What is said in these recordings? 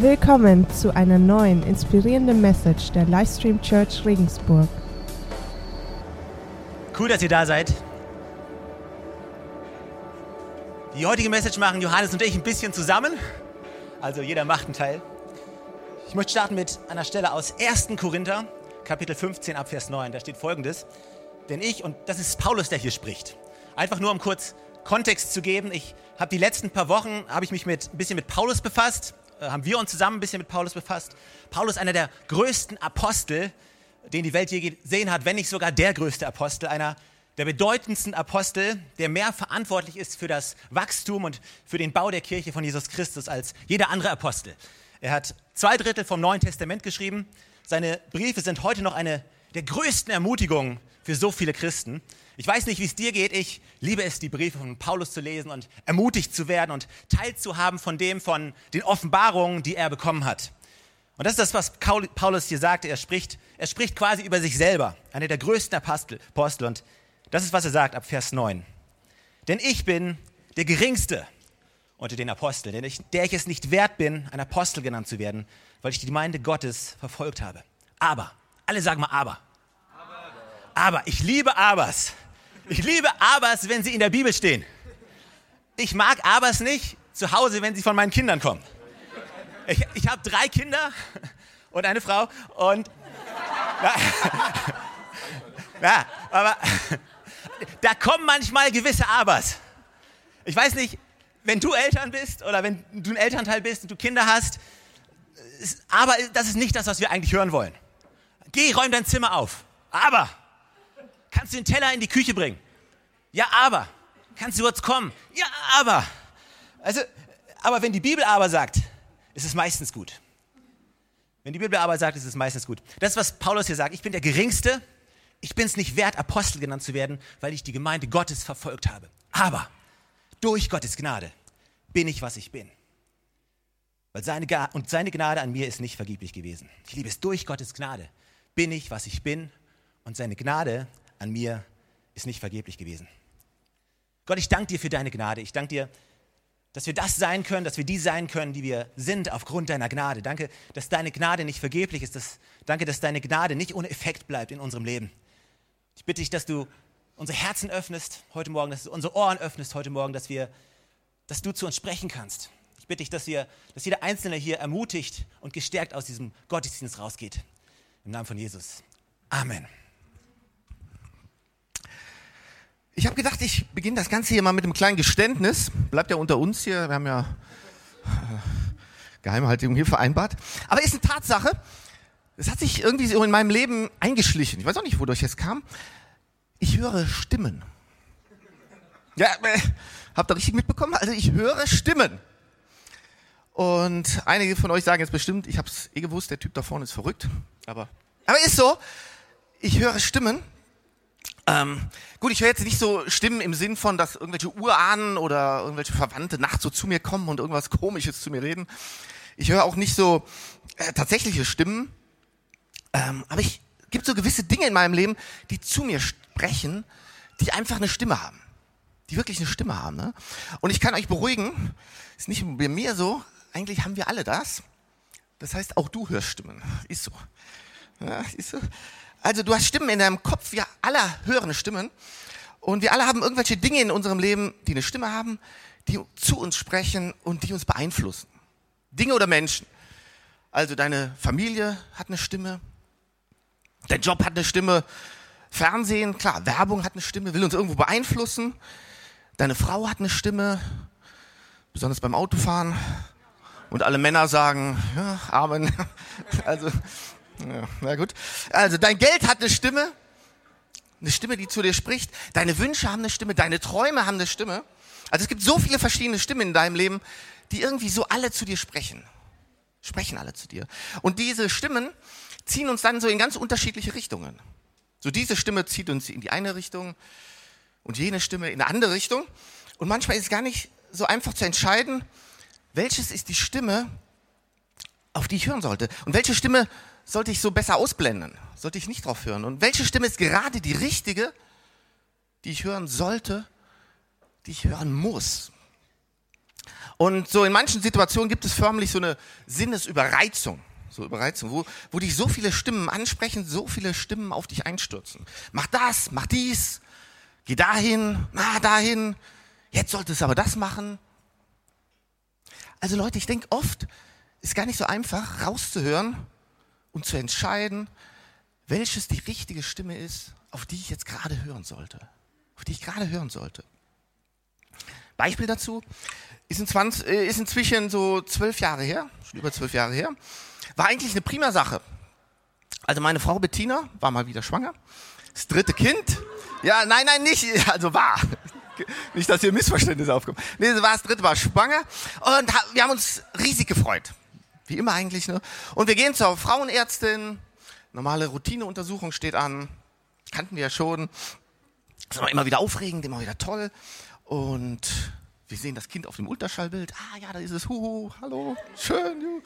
Willkommen zu einer neuen inspirierenden Message der Livestream Church Regensburg. Cool, dass ihr da seid. Die heutige Message machen Johannes und ich ein bisschen zusammen. Also jeder macht einen Teil. Ich möchte starten mit einer Stelle aus 1. Korinther, Kapitel 15, ab Vers 9. Da steht folgendes. Denn ich, und das ist Paulus, der hier spricht. Einfach nur um kurz Kontext zu geben. Ich habe die letzten paar Wochen, habe ich mich mit, ein bisschen mit Paulus befasst haben wir uns zusammen ein bisschen mit Paulus befasst. Paulus, einer der größten Apostel, den die Welt je gesehen hat, wenn nicht sogar der größte Apostel, einer der bedeutendsten Apostel, der mehr verantwortlich ist für das Wachstum und für den Bau der Kirche von Jesus Christus als jeder andere Apostel. Er hat zwei Drittel vom Neuen Testament geschrieben. Seine Briefe sind heute noch eine der größten Ermutigungen für so viele Christen. Ich weiß nicht, wie es dir geht. Ich liebe es, die Briefe von Paulus zu lesen und ermutigt zu werden und teilzuhaben von dem, von den Offenbarungen, die er bekommen hat. Und das ist das, was Paulus hier sagte. Er spricht, er spricht quasi über sich selber, einer der größten Apostel. Und das ist, was er sagt ab Vers 9. Denn ich bin der Geringste unter den Aposteln, denn ich, der ich es nicht wert bin, ein Apostel genannt zu werden, weil ich die Gemeinde Gottes verfolgt habe. Aber, alle sagen mal aber. Aber, ich liebe Abers. Ich liebe Abers, wenn sie in der Bibel stehen. Ich mag Abers nicht zu Hause, wenn sie von meinen Kindern kommen. Ich, ich habe drei Kinder und eine Frau und ja, ja, aber da kommen manchmal gewisse Abers. Ich weiß nicht, wenn du Eltern bist oder wenn du ein Elternteil bist und du Kinder hast, aber das ist nicht das, was wir eigentlich hören wollen. Geh, räum dein Zimmer auf. Aber Kannst du den Teller in die Küche bringen? Ja, aber. Kannst du kurz kommen? Ja, aber. Also, aber wenn die Bibel aber sagt, ist es meistens gut. Wenn die Bibel aber sagt, ist es meistens gut. Das was Paulus hier sagt. Ich bin der Geringste. Ich bin es nicht wert, Apostel genannt zu werden, weil ich die Gemeinde Gottes verfolgt habe. Aber durch Gottes Gnade bin ich, was ich bin. Weil seine, und seine Gnade an mir ist nicht vergeblich gewesen. Ich liebe es, durch Gottes Gnade bin ich, was ich bin. Und seine Gnade an mir ist nicht vergeblich gewesen. Gott, ich danke dir für deine Gnade. Ich danke dir, dass wir das sein können, dass wir die sein können, die wir sind aufgrund deiner Gnade. Danke, dass deine Gnade nicht vergeblich ist. Dass, danke, dass deine Gnade nicht ohne Effekt bleibt in unserem Leben. Ich bitte dich, dass du unsere Herzen öffnest heute Morgen, dass du unsere Ohren öffnest heute Morgen, dass, wir, dass du zu uns sprechen kannst. Ich bitte dich, dass, wir, dass jeder Einzelne hier ermutigt und gestärkt aus diesem Gottesdienst rausgeht. Im Namen von Jesus. Amen. Ich habe gedacht, ich beginne das Ganze hier mal mit einem kleinen Geständnis. Bleibt ja unter uns hier. Wir haben ja äh, Geheimhaltung hier vereinbart. Aber ist eine Tatsache. Es hat sich irgendwie so in meinem Leben eingeschlichen. Ich weiß auch nicht, wodurch es kam. Ich höre Stimmen. Ja, äh, habt ihr richtig mitbekommen? Also ich höre Stimmen. Und einige von euch sagen jetzt bestimmt, ich habe es eh gewusst, der Typ da vorne ist verrückt. Aber, aber ist so. Ich höre Stimmen. Ähm, gut, ich höre jetzt nicht so Stimmen im Sinn von, dass irgendwelche Urahnen oder irgendwelche Verwandte nachts so zu mir kommen und irgendwas Komisches zu mir reden. Ich höre auch nicht so äh, tatsächliche Stimmen. Ähm, aber ich gibt so gewisse Dinge in meinem Leben, die zu mir sprechen, die einfach eine Stimme haben. Die wirklich eine Stimme haben. Ne? Und ich kann euch beruhigen, ist nicht bei mir so, eigentlich haben wir alle das. Das heißt, auch du hörst Stimmen. Ist so. Ja, ist so. Also du hast Stimmen in deinem Kopf, wir alle hören Stimmen. Und wir alle haben irgendwelche Dinge in unserem Leben, die eine Stimme haben, die zu uns sprechen und die uns beeinflussen. Dinge oder Menschen. Also deine Familie hat eine Stimme, dein Job hat eine Stimme, Fernsehen, klar, Werbung hat eine Stimme, will uns irgendwo beeinflussen. Deine Frau hat eine Stimme, besonders beim Autofahren. Und alle Männer sagen, ja, Amen. Also ja, na gut. Also dein Geld hat eine Stimme, eine Stimme, die zu dir spricht. Deine Wünsche haben eine Stimme, deine Träume haben eine Stimme. Also es gibt so viele verschiedene Stimmen in deinem Leben, die irgendwie so alle zu dir sprechen. Sprechen alle zu dir. Und diese Stimmen ziehen uns dann so in ganz unterschiedliche Richtungen. So diese Stimme zieht uns in die eine Richtung und jene Stimme in eine andere Richtung. Und manchmal ist es gar nicht so einfach zu entscheiden, welches ist die Stimme, auf die ich hören sollte. Und welche Stimme sollte ich so besser ausblenden? Sollte ich nicht drauf hören? Und welche Stimme ist gerade die richtige, die ich hören sollte, die ich hören muss? Und so in manchen Situationen gibt es förmlich so eine Sinnesüberreizung. So Überreizung, wo, wo dich so viele Stimmen ansprechen, so viele Stimmen auf dich einstürzen. Mach das, mach dies, geh dahin, na, dahin, jetzt solltest du aber das machen. Also Leute, ich denke oft, ist gar nicht so einfach, rauszuhören und zu entscheiden, welches die richtige Stimme ist, auf die ich jetzt gerade hören sollte. Auf die ich gerade hören sollte. Beispiel dazu ist, in 20, äh, ist inzwischen so zwölf Jahre her, schon über zwölf Jahre her. War eigentlich eine prima Sache. Also meine Frau Bettina war mal wieder schwanger. Das dritte Kind. Ja, nein, nein, nicht. Also war. Nicht, dass hier Missverständnisse aufkommen. Nee, sie war das dritte, war schwanger. Und wir haben uns riesig gefreut. Wie immer eigentlich, ne? Und wir gehen zur Frauenärztin. Normale Routineuntersuchung steht an. Kannten wir ja schon. Das war immer wieder aufregend, immer wieder toll. Und wir sehen das Kind auf dem Ultraschallbild. Ah ja, da ist es. Huhu, hallo, schön. Juhu.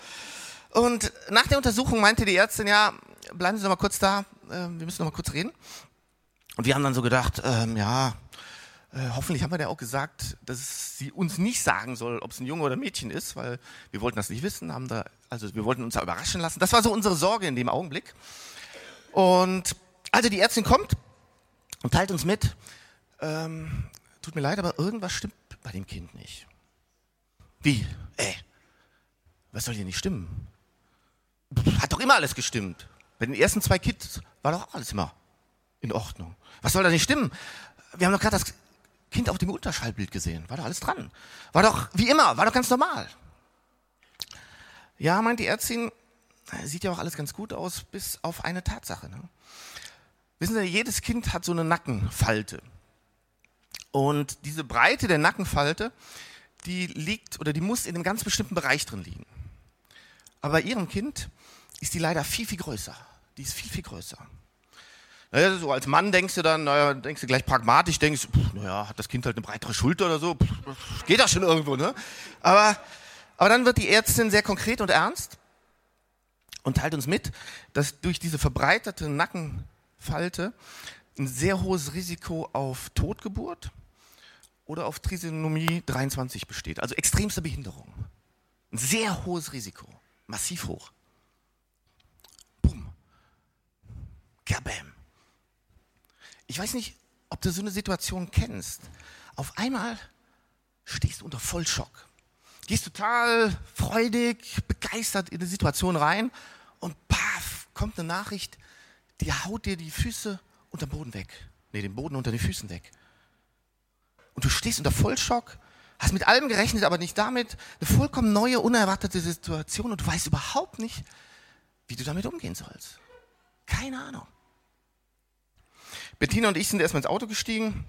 Und nach der Untersuchung meinte die Ärztin, ja, bleiben Sie noch mal kurz da, äh, wir müssen noch mal kurz reden. Und wir haben dann so gedacht, ähm, ja, hoffentlich haben wir der auch gesagt, dass sie uns nicht sagen soll, ob es ein Junge oder ein Mädchen ist, weil wir wollten das nicht wissen, haben da, also wir wollten uns da überraschen lassen. Das war so unsere Sorge in dem Augenblick. Und also die Ärztin kommt und teilt uns mit, ähm, tut mir leid, aber irgendwas stimmt bei dem Kind nicht. Wie? Ey, was soll hier nicht stimmen? Hat doch immer alles gestimmt. Bei den ersten zwei Kids war doch alles immer in Ordnung. Was soll da nicht stimmen? Wir haben doch gerade das Kind auf dem Ultraschallbild gesehen. War doch alles dran. War doch wie immer, war doch ganz normal. Ja, meint die Ärztin, sieht ja auch alles ganz gut aus, bis auf eine Tatsache. Ne? Wissen Sie, jedes Kind hat so eine Nackenfalte. Und diese Breite der Nackenfalte, die liegt oder die muss in einem ganz bestimmten Bereich drin liegen. Aber bei Ihrem Kind ist die leider viel, viel größer. Die ist viel, viel größer. Naja, so als Mann denkst du dann, naja, denkst du gleich pragmatisch, denkst, pff, naja, hat das Kind halt eine breitere Schulter oder so, pff, geht das schon irgendwo, ne? Aber, aber dann wird die Ärztin sehr konkret und ernst und teilt uns mit, dass durch diese verbreiterte Nackenfalte ein sehr hohes Risiko auf Totgeburt oder auf Trisonomie 23 besteht, also extremste Behinderung. Ein sehr hohes Risiko, massiv hoch. Kabam. Ich weiß nicht, ob du so eine Situation kennst. Auf einmal stehst du unter Vollschock. Gehst total freudig, begeistert in die Situation rein und paf, kommt eine Nachricht, die haut dir die Füße unter den Boden weg. Nee, den Boden unter den Füßen weg. Und du stehst unter Vollschock, hast mit allem gerechnet, aber nicht damit. Eine vollkommen neue, unerwartete Situation und du weißt überhaupt nicht, wie du damit umgehen sollst. Keine Ahnung. Bettina und ich sind erstmal ins Auto gestiegen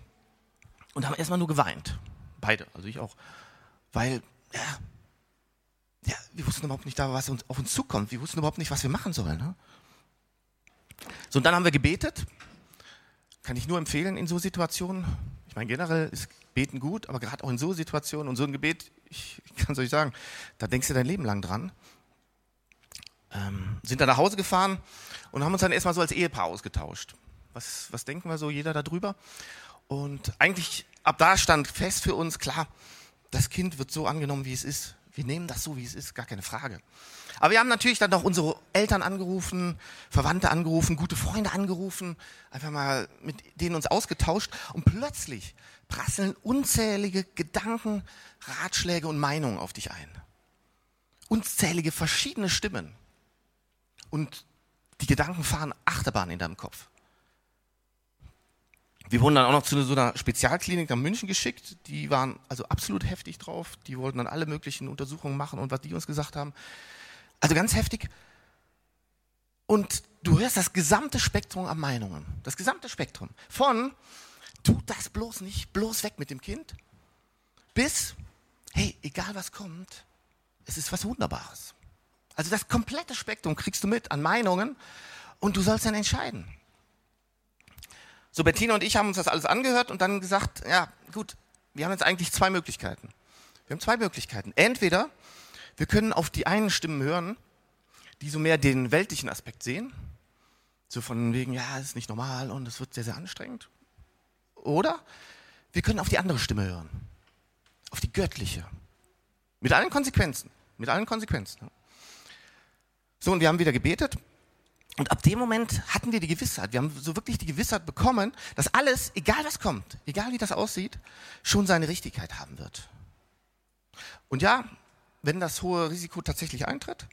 und haben erstmal nur geweint. Beide, also ich auch. Weil, ja, ja, wir wussten überhaupt nicht, was auf uns zukommt. Wir wussten überhaupt nicht, was wir machen sollen. Ne? So, und dann haben wir gebetet. Kann ich nur empfehlen in so Situationen. Ich meine, generell ist Beten gut, aber gerade auch in so Situationen und so ein Gebet, ich, ich kann es euch sagen, da denkst du dein Leben lang dran. Ähm, sind dann nach Hause gefahren und haben uns dann erstmal so als Ehepaar ausgetauscht. Was, was denken wir so, jeder darüber? Und eigentlich, ab da stand fest für uns, klar, das Kind wird so angenommen, wie es ist. Wir nehmen das so, wie es ist, gar keine Frage. Aber wir haben natürlich dann noch unsere Eltern angerufen, Verwandte angerufen, gute Freunde angerufen, einfach mal mit denen uns ausgetauscht und plötzlich prasseln unzählige Gedanken, Ratschläge und Meinungen auf dich ein. Unzählige verschiedene Stimmen. Und die Gedanken fahren Achterbahn in deinem Kopf. Wir wurden dann auch noch zu so einer Spezialklinik nach München geschickt. Die waren also absolut heftig drauf. Die wollten dann alle möglichen Untersuchungen machen und was die uns gesagt haben. Also ganz heftig. Und du hörst das gesamte Spektrum an Meinungen. Das gesamte Spektrum. Von, tu das bloß nicht, bloß weg mit dem Kind, bis, hey, egal was kommt, es ist was Wunderbares. Also das komplette Spektrum kriegst du mit an Meinungen und du sollst dann entscheiden. So, Bettina und ich haben uns das alles angehört und dann gesagt, ja, gut, wir haben jetzt eigentlich zwei Möglichkeiten. Wir haben zwei Möglichkeiten. Entweder wir können auf die einen Stimmen hören, die so mehr den weltlichen Aspekt sehen, so von wegen, ja, es ist nicht normal und es wird sehr, sehr anstrengend. Oder wir können auf die andere Stimme hören, auf die göttliche, Mit allen Konsequenzen. Mit allen Konsequenzen. So, und wir haben wieder gebetet. Und ab dem Moment hatten wir die Gewissheit, wir haben so wirklich die Gewissheit bekommen, dass alles, egal was kommt, egal wie das aussieht, schon seine Richtigkeit haben wird. Und ja, wenn das hohe Risiko tatsächlich eintritt,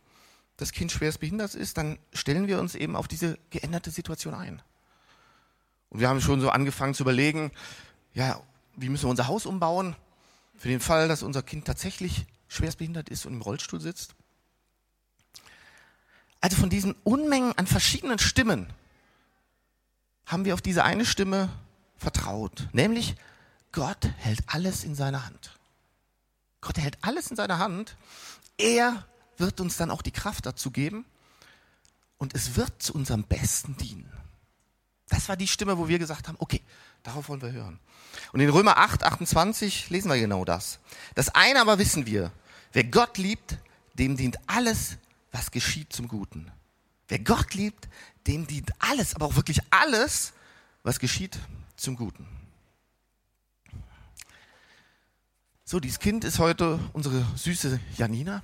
das Kind schwerst behindert ist, dann stellen wir uns eben auf diese geänderte Situation ein. Und wir haben schon so angefangen zu überlegen, ja, wie müssen wir unser Haus umbauen, für den Fall, dass unser Kind tatsächlich schwerst behindert ist und im Rollstuhl sitzt. Also von diesen Unmengen an verschiedenen Stimmen haben wir auf diese eine Stimme vertraut, nämlich Gott hält alles in seiner Hand. Gott hält alles in seiner Hand. Er wird uns dann auch die Kraft dazu geben und es wird zu unserem Besten dienen. Das war die Stimme, wo wir gesagt haben, okay, darauf wollen wir hören. Und in Römer 8, 28 lesen wir genau das. Das eine aber wissen wir, wer Gott liebt, dem dient alles, was geschieht zum Guten. Wer Gott liebt, dem dient alles, aber auch wirklich alles, was geschieht zum Guten. So, dieses Kind ist heute unsere süße Janina,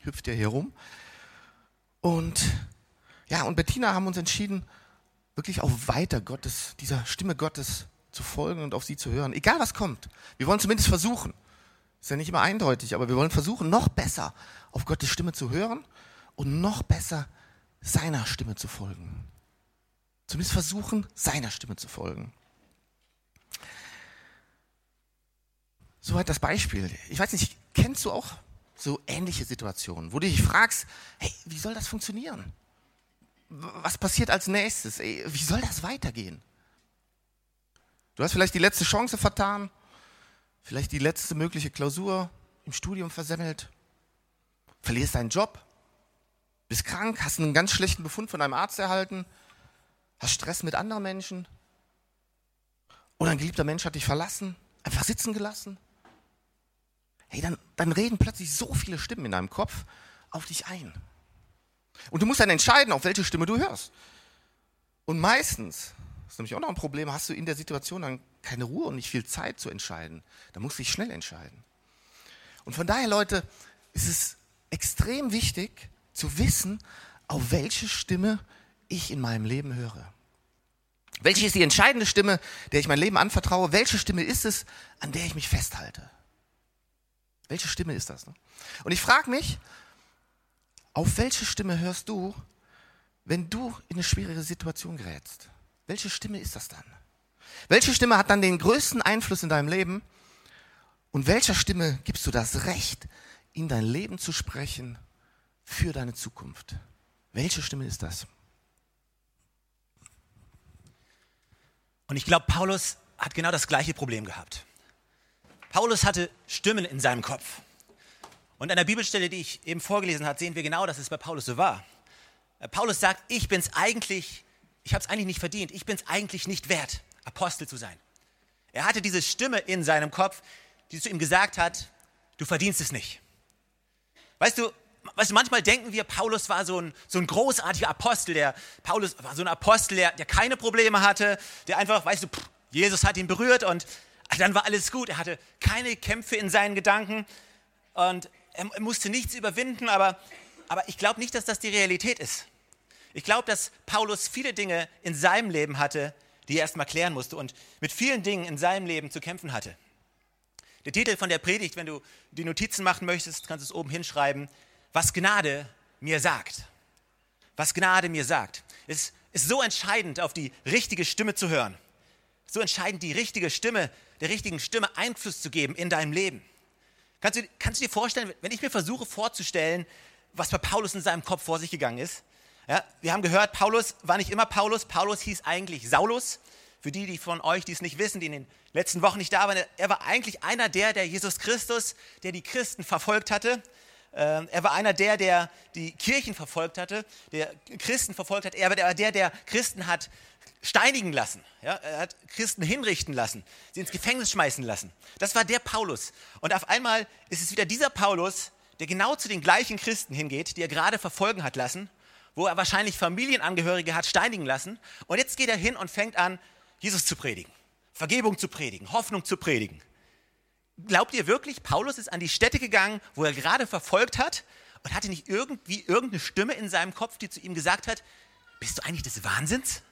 hüpft ja hier rum. Und ja, und Bettina haben uns entschieden, wirklich auch weiter Gottes, dieser Stimme Gottes zu folgen und auf sie zu hören. Egal was kommt. Wir wollen zumindest versuchen. Ist ja nicht immer eindeutig, aber wir wollen versuchen, noch besser auf Gottes Stimme zu hören und noch besser seiner Stimme zu folgen. Zumindest versuchen, seiner Stimme zu folgen. Soweit das Beispiel. Ich weiß nicht, kennst du auch so ähnliche Situationen, wo du dich fragst, hey, wie soll das funktionieren? Was passiert als nächstes? Wie soll das weitergehen? Du hast vielleicht die letzte Chance vertan, vielleicht die letzte mögliche Klausur im Studium versemmelt, verlierst deinen Job, bist krank, hast einen ganz schlechten Befund von einem Arzt erhalten, hast Stress mit anderen Menschen oder ein geliebter Mensch hat dich verlassen, einfach sitzen gelassen. Hey, dann, dann reden plötzlich so viele Stimmen in deinem Kopf auf dich ein. Und du musst dann entscheiden, auf welche Stimme du hörst. Und meistens, das ist nämlich auch noch ein Problem, hast du in der Situation dann keine Ruhe und nicht viel Zeit zu entscheiden. Da musst du dich schnell entscheiden. Und von daher, Leute, ist es extrem wichtig, zu wissen, auf welche Stimme ich in meinem Leben höre. Welche ist die entscheidende Stimme, der ich mein Leben anvertraue? Welche Stimme ist es, an der ich mich festhalte? Welche Stimme ist das? Ne? Und ich frage mich, auf welche Stimme hörst du, wenn du in eine schwierige Situation gerätst? Welche Stimme ist das dann? Welche Stimme hat dann den größten Einfluss in deinem Leben? Und welcher Stimme gibst du das Recht, in dein Leben zu sprechen für deine Zukunft. Welche Stimme ist das? Und ich glaube, Paulus hat genau das gleiche Problem gehabt. Paulus hatte Stimmen in seinem Kopf. Und an der Bibelstelle, die ich eben vorgelesen habe, sehen wir genau, dass es bei Paulus so war. Äh, Paulus sagt, ich bin es eigentlich, ich habe es eigentlich nicht verdient, ich bin es eigentlich nicht wert, Apostel zu sein. Er hatte diese Stimme in seinem Kopf, die zu ihm gesagt hat, du verdienst es nicht. Weißt du, weißt du, manchmal denken wir, Paulus war so ein, so ein großartiger Apostel, der, Paulus war so ein Apostel, der, der keine Probleme hatte, der einfach, weißt du, pff, Jesus hat ihn berührt und dann war alles gut. Er hatte keine Kämpfe in seinen Gedanken und er, er musste nichts überwinden, aber, aber ich glaube nicht, dass das die Realität ist. Ich glaube, dass Paulus viele Dinge in seinem Leben hatte, die er erstmal klären musste und mit vielen Dingen in seinem Leben zu kämpfen hatte. Der Titel von der Predigt, wenn du die Notizen machen möchtest, kannst du es oben hinschreiben, was Gnade mir sagt. Was Gnade mir sagt. Es ist so entscheidend, auf die richtige Stimme zu hören. So entscheidend, die richtige Stimme, der richtigen Stimme Einfluss zu geben in deinem Leben. Kannst du, kannst du dir vorstellen, wenn ich mir versuche vorzustellen, was bei Paulus in seinem Kopf vor sich gegangen ist? Ja, wir haben gehört, Paulus war nicht immer Paulus. Paulus hieß eigentlich Saulus. Für die, die von euch, die es nicht wissen, die in den letzten Wochen nicht da waren, er war eigentlich einer der, der Jesus Christus, der die Christen verfolgt hatte. Ähm, er war einer der, der die Kirchen verfolgt hatte, der Christen verfolgt hat. Er war der, der Christen hat steinigen lassen. Ja? Er hat Christen hinrichten lassen, sie ins Gefängnis schmeißen lassen. Das war der Paulus. Und auf einmal ist es wieder dieser Paulus, der genau zu den gleichen Christen hingeht, die er gerade verfolgen hat lassen, wo er wahrscheinlich Familienangehörige hat steinigen lassen. Und jetzt geht er hin und fängt an, Jesus zu predigen, Vergebung zu predigen, Hoffnung zu predigen. Glaubt ihr wirklich, Paulus ist an die Stätte gegangen, wo er gerade verfolgt hat und hatte nicht irgendwie irgendeine Stimme in seinem Kopf, die zu ihm gesagt hat, bist du eigentlich des Wahnsinns?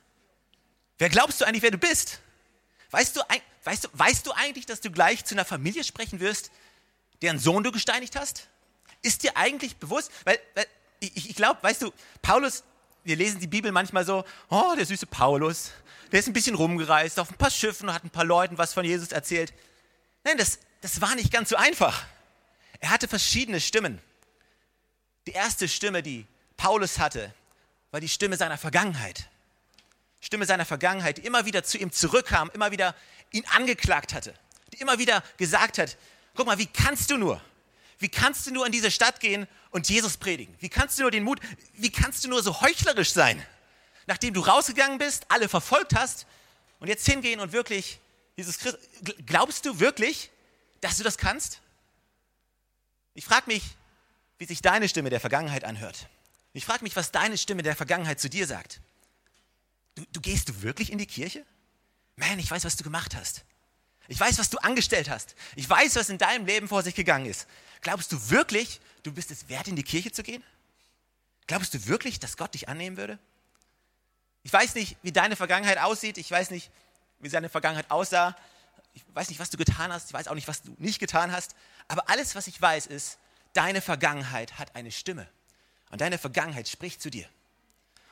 Wer glaubst du eigentlich, wer du bist? Weißt du, weißt du, weißt du eigentlich, dass du gleich zu einer Familie sprechen wirst, deren Sohn du gesteinigt hast? Ist dir eigentlich bewusst, weil, weil ich, ich glaube, weißt du, Paulus, wir lesen die Bibel manchmal so, oh, der süße Paulus, der ist ein bisschen rumgereist auf ein paar Schiffen und hat ein paar Leuten was von Jesus erzählt. Nein, das, das war nicht ganz so einfach. Er hatte verschiedene Stimmen. Die erste Stimme, die Paulus hatte, war die Stimme seiner Vergangenheit. Stimme seiner Vergangenheit, die immer wieder zu ihm zurückkam, immer wieder ihn angeklagt hatte, die immer wieder gesagt hat, guck mal, wie kannst du nur? Wie kannst du nur in diese Stadt gehen und Jesus predigen? Wie kannst du nur den Mut, wie kannst du nur so heuchlerisch sein? Nachdem du rausgegangen bist, alle verfolgt hast und jetzt hingehen und wirklich Jesus Christus, glaubst du wirklich, dass du das kannst? Ich frage mich, wie sich deine Stimme der Vergangenheit anhört. Ich frage mich, was deine Stimme der Vergangenheit zu dir sagt. Du, du gehst du wirklich in die Kirche? Man, ich weiß, was du gemacht hast. Ich weiß, was du angestellt hast. Ich weiß, was in deinem Leben vor sich gegangen ist. Glaubst du wirklich, du bist es wert, in die Kirche zu gehen? Glaubst du wirklich, dass Gott dich annehmen würde? Ich weiß nicht, wie deine Vergangenheit aussieht. Ich weiß nicht, wie seine Vergangenheit aussah. Ich weiß nicht, was du getan hast. Ich weiß auch nicht, was du nicht getan hast. Aber alles, was ich weiß, ist, deine Vergangenheit hat eine Stimme. Und deine Vergangenheit spricht zu dir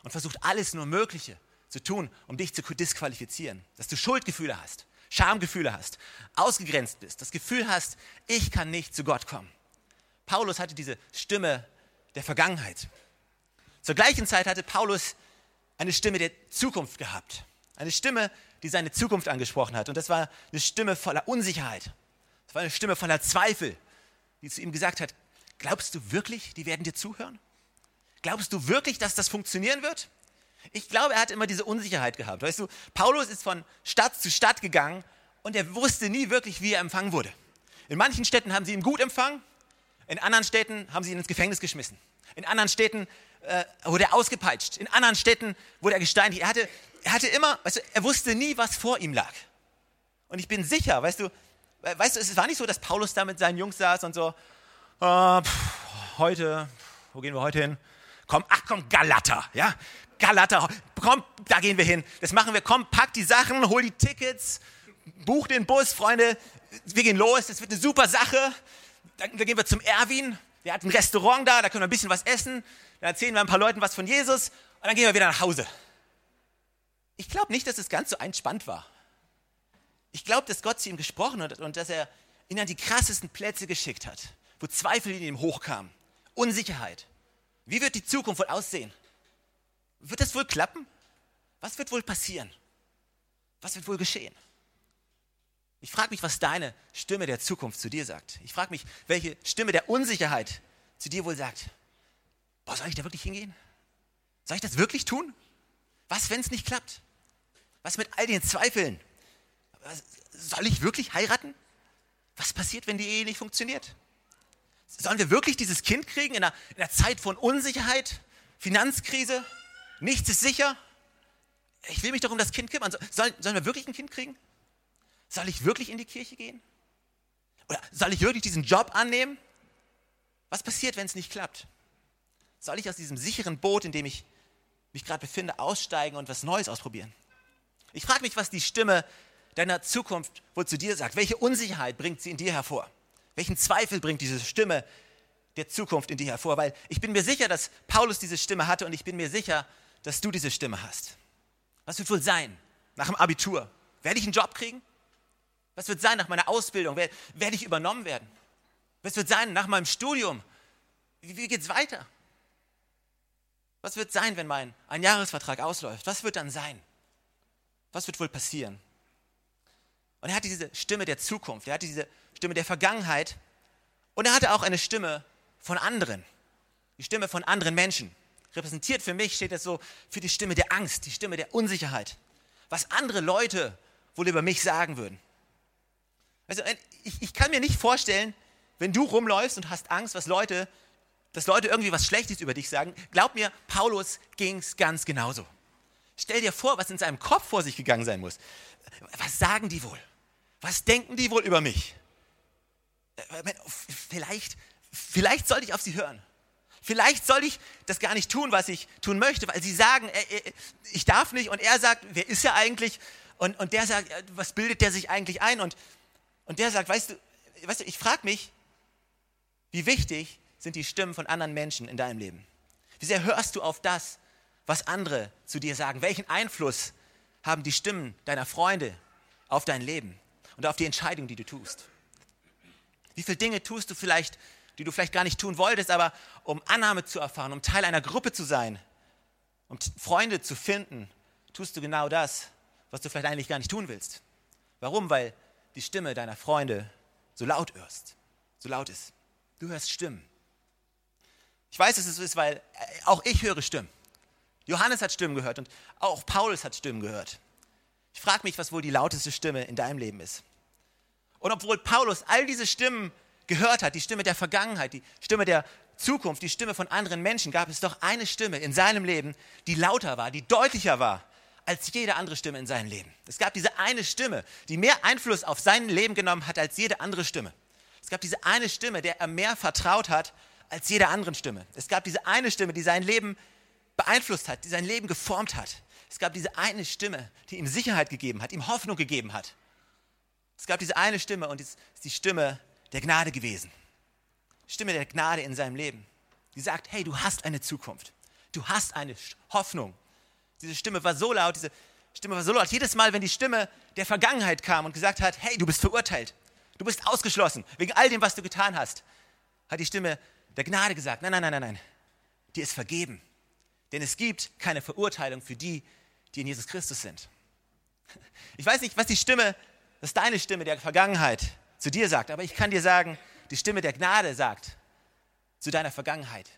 und versucht alles nur Mögliche zu tun, um dich zu disqualifizieren. Dass du Schuldgefühle hast, Schamgefühle hast, ausgegrenzt bist, das Gefühl hast, ich kann nicht zu Gott kommen. Paulus hatte diese Stimme der Vergangenheit. Zur gleichen Zeit hatte Paulus eine Stimme der Zukunft gehabt. Eine Stimme, die seine Zukunft angesprochen hat. Und das war eine Stimme voller Unsicherheit. Das war eine Stimme voller Zweifel, die zu ihm gesagt hat, glaubst du wirklich, die werden dir zuhören? Glaubst du wirklich, dass das funktionieren wird? Ich glaube, er hat immer diese Unsicherheit gehabt. Weißt du, Paulus ist von Stadt zu Stadt gegangen und er wusste nie wirklich, wie er empfangen wurde. In manchen Städten haben sie ihn gut empfangen, in anderen Städten haben sie ihn ins Gefängnis geschmissen. In anderen Städten äh, wurde er ausgepeitscht. In anderen Städten wurde er gesteinigt. Er hatte, er hatte immer, weißt du, er wusste nie, was vor ihm lag. Und ich bin sicher, weißt du, weißt du, es war nicht so, dass Paulus da mit seinen Jungs saß und so, äh, pff, heute, wo gehen wir heute hin? Komm, ach komm, Galata, ja? Galata, komm, da gehen wir hin. Das machen wir, komm, pack die Sachen, hol die Tickets, buch den Bus, Freunde, wir gehen los, das wird eine super Sache. Dann, dann gehen wir zum Erwin, der hat ein Restaurant da, da können wir ein bisschen was essen. Dann erzählen wir ein paar Leuten was von Jesus und dann gehen wir wieder nach Hause. Ich glaube nicht, dass es ganz so entspannt war. Ich glaube, dass Gott zu ihm gesprochen hat und dass er ihn an die krassesten Plätze geschickt hat, wo Zweifel in ihm hochkamen, Unsicherheit. Wie wird die Zukunft wohl aussehen? Wird das wohl klappen? Was wird wohl passieren? Was wird wohl geschehen? Ich frage mich, was deine Stimme der Zukunft zu dir sagt. Ich frage mich, welche Stimme der Unsicherheit zu dir wohl sagt. Boah, soll ich da wirklich hingehen? Soll ich das wirklich tun? Was, wenn es nicht klappt? Was mit all den Zweifeln? Soll ich wirklich heiraten? Was passiert, wenn die Ehe nicht funktioniert? Sollen wir wirklich dieses Kind kriegen in einer, in einer Zeit von Unsicherheit, Finanzkrise? Nichts ist sicher? Ich will mich doch um das Kind kümmern. Sollen, sollen wir wirklich ein Kind kriegen? Soll ich wirklich in die Kirche gehen? Oder soll ich wirklich diesen Job annehmen? Was passiert, wenn es nicht klappt? Soll ich aus diesem sicheren Boot, in dem ich mich gerade befinde, aussteigen und was Neues ausprobieren? Ich frage mich, was die Stimme deiner Zukunft wohl zu dir sagt. Welche Unsicherheit bringt sie in dir hervor? Welchen Zweifel bringt diese Stimme der Zukunft in dir hervor? Weil ich bin mir sicher, dass Paulus diese Stimme hatte und ich bin mir sicher, dass du diese Stimme hast. Was wird wohl sein nach dem Abitur? Werde ich einen Job kriegen? Was wird sein nach meiner Ausbildung? Werde ich übernommen werden? Was wird sein nach meinem Studium? Wie geht es weiter? Was wird sein, wenn mein Einjahresvertrag ausläuft? Was wird dann sein? Was wird wohl passieren? Und er hatte diese Stimme der Zukunft, er hatte diese Stimme der Vergangenheit und er hatte auch eine Stimme von anderen, die Stimme von anderen Menschen. Repräsentiert für mich steht das so für die Stimme der Angst, die Stimme der Unsicherheit, was andere Leute wohl über mich sagen würden. Also ich, ich kann mir nicht vorstellen, wenn du rumläufst und hast Angst, was Leute, dass Leute irgendwie was Schlechtes über dich sagen. Glaub mir, Paulus ging es ganz genauso. Stell dir vor, was in seinem Kopf vor sich gegangen sein muss. Was sagen die wohl? Was denken die wohl über mich? äh, vielleicht, vielleicht sollte ich auf sie hören. Vielleicht soll ich das gar nicht tun, was ich tun möchte, weil sie sagen, äh, äh, ich darf nicht. Und er sagt, wer ist er eigentlich? Und, und der sagt, was bildet der sich eigentlich ein? Und, und der sagt, weißt du, weißt du ich frage mich, wie wichtig sind die Stimmen von anderen Menschen in deinem Leben? Wie sehr hörst du auf das, was andere zu dir sagen? Welchen Einfluss haben die Stimmen deiner Freunde auf dein Leben und auf die Entscheidung, die du tust? Wie viele Dinge tust du vielleicht die du vielleicht gar nicht tun wolltest, aber um Annahme zu erfahren, um Teil einer Gruppe zu sein, um Freunde zu finden, tust du genau das, was du vielleicht eigentlich gar nicht tun willst. Warum? Weil die Stimme deiner Freunde so laut hörst, so laut ist. Du hörst Stimmen. Ich weiß, dass es so ist, weil äh, auch ich höre Stimmen. Johannes hat Stimmen gehört und auch Paulus hat Stimmen gehört. Ich frage mich, was wohl die lauteste Stimme in deinem Leben ist. Und obwohl Paulus all diese Stimmen gehört hat, die Stimme der Vergangenheit, die Stimme der Zukunft, die Stimme von anderen Menschen, gab es doch eine Stimme in seinem Leben, die lauter war, die deutlicher war als jede andere Stimme in seinem Leben. Es gab diese eine Stimme, die mehr Einfluss auf sein Leben genommen hat als jede andere Stimme. Es gab diese eine Stimme, der er mehr vertraut hat als jede andere Stimme. Es gab diese eine Stimme, die sein Leben beeinflusst hat, die sein Leben geformt hat. Es gab diese eine Stimme, die ihm Sicherheit gegeben hat, ihm Hoffnung gegeben hat. Es gab diese eine Stimme und es ist die Stimme der Gnade gewesen. Stimme der Gnade in seinem Leben. Die sagt, hey, du hast eine Zukunft. Du hast eine Hoffnung. Diese Stimme war so laut, diese Stimme war so laut. Jedes Mal, wenn die Stimme der Vergangenheit kam und gesagt hat, hey, du bist verurteilt. Du bist ausgeschlossen wegen all dem, was du getan hast, hat die Stimme der Gnade gesagt, nein, nein, nein, nein, nein. Dir ist vergeben. Denn es gibt keine Verurteilung für die, die in Jesus Christus sind. Ich weiß nicht, was die Stimme, was deine Stimme der Vergangenheit zu dir sagt. Aber ich kann dir sagen, die Stimme der Gnade sagt zu deiner Vergangenheit,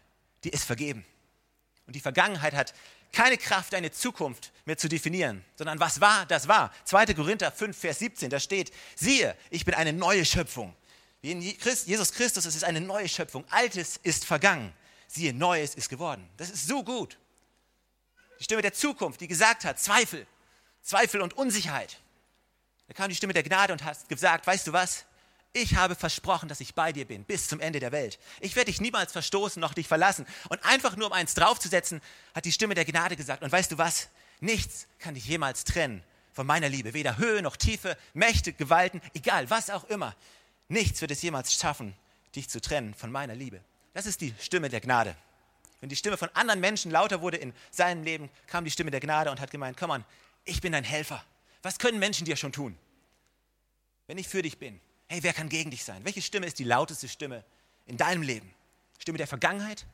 die ist vergeben. Und die Vergangenheit hat keine Kraft, deine Zukunft mehr zu definieren, sondern was war, das war. 2. Korinther 5, Vers 17, da steht, siehe, ich bin eine neue Schöpfung. Wie in Jesus Christus ist es eine neue Schöpfung. Altes ist vergangen. Siehe, Neues ist geworden. Das ist so gut. Die Stimme der Zukunft, die gesagt hat, Zweifel, Zweifel und Unsicherheit. Da kam die Stimme der Gnade und hat gesagt, weißt du was? Ich habe versprochen, dass ich bei dir bin bis zum Ende der Welt. Ich werde dich niemals verstoßen noch dich verlassen. Und einfach nur um eins draufzusetzen, hat die Stimme der Gnade gesagt. Und weißt du was? Nichts kann dich jemals trennen von meiner Liebe. Weder Höhe noch Tiefe, Mächte, Gewalten, egal, was auch immer. Nichts wird es jemals schaffen, dich zu trennen von meiner Liebe. Das ist die Stimme der Gnade. Wenn die Stimme von anderen Menschen lauter wurde in seinem Leben, kam die Stimme der Gnade und hat gemeint, komm on, ich bin dein Helfer. Was können Menschen dir schon tun? Wenn ich für dich bin, hey, wer kann gegen dich sein? Welche Stimme ist die lauteste Stimme in deinem Leben? Stimme der Vergangenheit?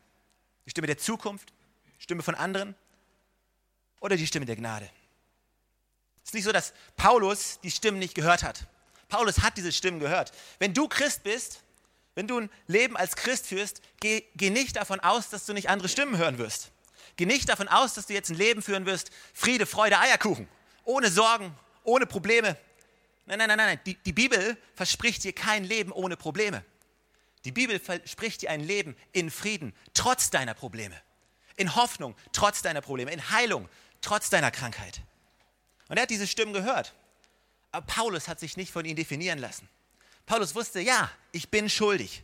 Die Stimme der Zukunft? Stimme von anderen? Oder die Stimme der Gnade? Es ist nicht so, dass Paulus die Stimmen nicht gehört hat. Paulus hat diese Stimmen gehört. Wenn du Christ bist, wenn du ein Leben als Christ führst, geh, geh nicht davon aus, dass du nicht andere Stimmen hören wirst. Geh nicht davon aus, dass du jetzt ein Leben führen wirst, Friede, Freude, Eierkuchen, ohne Sorgen, ohne Probleme, Nein, nein, nein, nein. Die, die Bibel verspricht dir kein Leben ohne Probleme. Die Bibel verspricht dir ein Leben in Frieden, trotz deiner Probleme. In Hoffnung, trotz deiner Probleme. In Heilung, trotz deiner Krankheit. Und er hat diese Stimmen gehört. Aber Paulus hat sich nicht von ihnen definieren lassen. Paulus wusste, ja, ich bin schuldig.